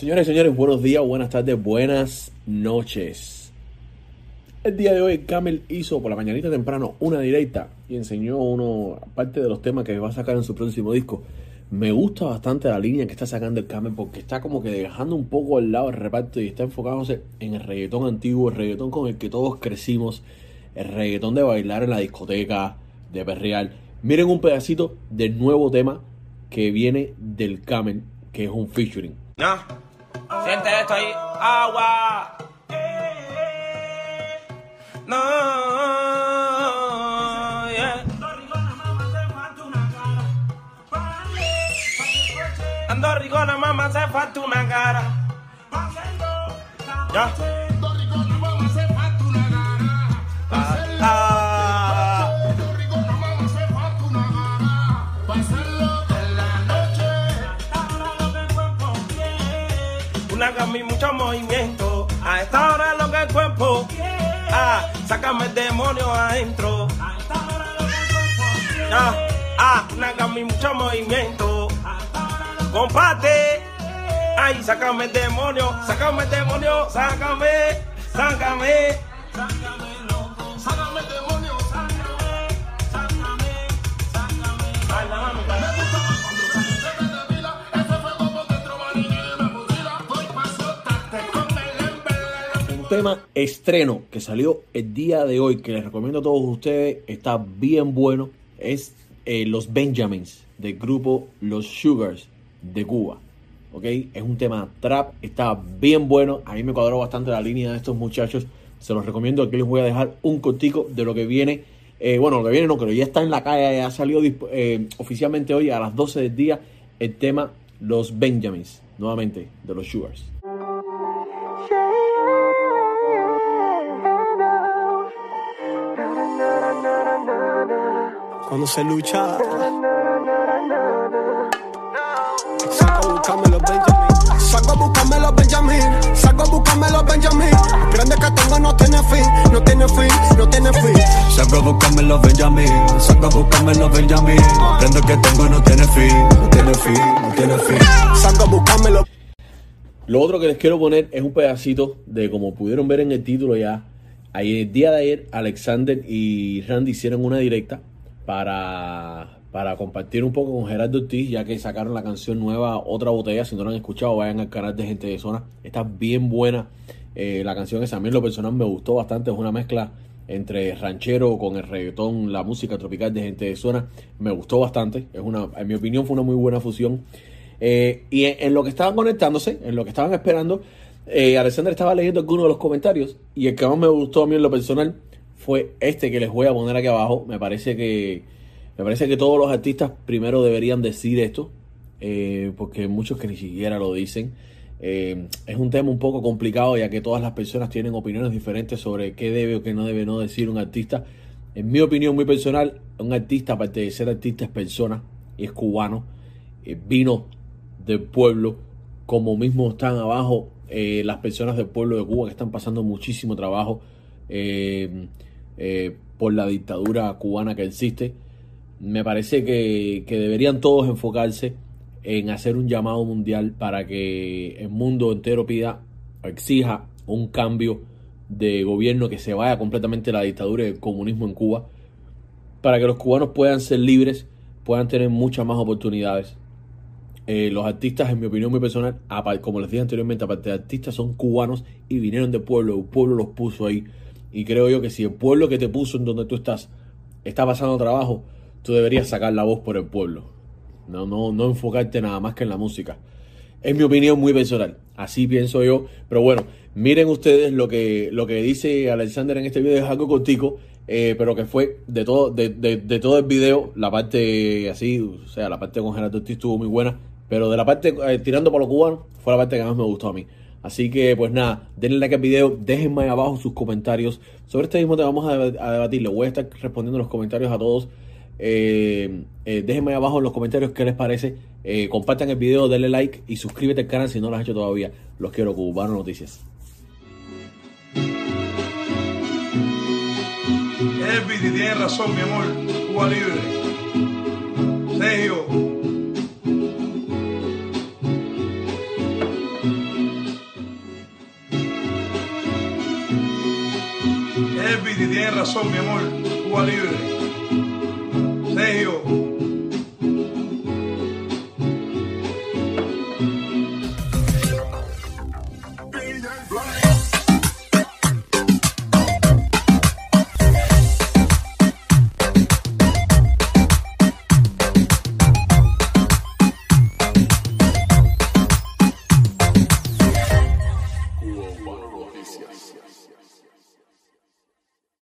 Señores y señores, buenos días, buenas tardes, buenas noches. El día de hoy Camel hizo por la mañanita temprano una directa y enseñó uno, aparte de los temas que va a sacar en su próximo disco. Me gusta bastante la línea que está sacando el Camel porque está como que dejando un poco al lado el reparto y está enfocándose en el reggaetón antiguo, el reggaetón con el que todos crecimos, el reggaetón de bailar en la discoteca, de perreal. Miren un pedacito del nuevo tema que viene del Camel, que es un featuring. No. Siente esto ahí. Agua. No. Yeah. Ando rigona, mamá, se falta una cara. Ya. Sácame el demonio adentro. Ah, ah, y mucho movimiento. Comparte. Ay, sácame el demonio, sácame el demonio, sácame, sácame. Sácame tema estreno que salió el día de hoy, que les recomiendo a todos ustedes, está bien bueno, es eh, Los Benjamins, del grupo Los Sugars de Cuba. ¿Ok? Es un tema trap, está bien bueno, a mí me cuadró bastante la línea de estos muchachos, se los recomiendo, aquí les voy a dejar un cortico de lo que viene, eh, bueno, lo que viene no, pero ya está en la calle, ya ha salido eh, oficialmente hoy a las 12 del día el tema Los Benjamins, nuevamente, de los Sugars. Cuando se lucha. Saco a buscarme los Benjamin. Saco a buscarme los Benjamin. Saco a buscarme los Benjamin. Grande que tengo no tiene fin, no tiene fin, no tiene fin. Saco a buscarme los Benjamin, saco a buscarme los Benjamin. Aprendo que tengo no tiene fin, no tiene fin, no tiene fin. Saco a buscarme los Lo otro que les quiero poner es un pedacito de, como pudieron ver en el título ya, ahí el día de ayer Alexander y Randy hicieron una directa para, para compartir un poco con Gerardo Ortiz, ya que sacaron la canción nueva Otra Botella. Si no la han escuchado, vayan al canal de Gente de Zona. Está bien buena. Eh, la canción esa a mí en lo personal me gustó bastante. Es una mezcla entre ranchero con el reggaetón, la música tropical de Gente de Zona. Me gustó bastante. Es una, en mi opinión fue una muy buena fusión. Eh, y en, lo que estaban conectándose, en lo que estaban esperando, eh, Alexander estaba leyendo algunos de los comentarios y el que más me gustó a mí en lo personal fue este que les voy a poner aquí abajo. Me parece que me parece que todos los artistas primero deberían decir esto, eh, porque muchos que ni siquiera lo dicen. Eh, es un tema un poco complicado ya que todas las personas tienen opiniones diferentes sobre qué debe o qué no debe no decir un artista. En mi opinión muy personal, un artista, aparte de ser artista, es persona y es cubano. Eh, vino del pueblo, como mismo están abajo las personas del pueblo de Cuba que están pasando muchísimo trabajo eh, por la dictadura cubana que existe. Me parece que, deberían todos enfocarse en hacer un llamado mundial para que el mundo entero pida, exija un cambio de gobierno que se vaya completamente la dictadura y el comunismo en Cuba, para que los cubanos puedan ser libres, puedan tener muchas más oportunidades. Eh, los artistas, en mi opinión muy personal, como les dije anteriormente, aparte de artistas, son cubanos y vinieron del pueblo, el pueblo los puso ahí. Y creo yo que si el pueblo que te puso en donde tú estás está pasando trabajo, tú deberías sacar la voz por el pueblo. No, no, no enfocarte nada más que en la música. Es mi opinión muy personal. Así pienso yo. Pero bueno, miren ustedes lo que, lo que dice Alexander en este video. Es algo cortico, eh, pero que fue de todo, de, de- todo el video. La parte así, o sea, la parte con Gerardo Ortiz estuvo muy buena. Pero de la parte eh, tirando por lo cubano, fue la parte que más me gustó a mí. Así que, pues nada, denle like al video, déjenme abajo sus comentarios. Sobre este mismo tema vamos a, deba- a debatir. Le voy a estar respondiendo los comentarios a todos. Eh, eh, déjenme abajo en los comentarios qué les parece. Eh, compartan el video, denle like y suscríbete al canal si no lo has hecho todavía. Los quiero, Cubano Noticias. Elvis, tienes razón, mi amor. Cuba libre. Tienes razón, mi amor. Cuba libre. Sergio.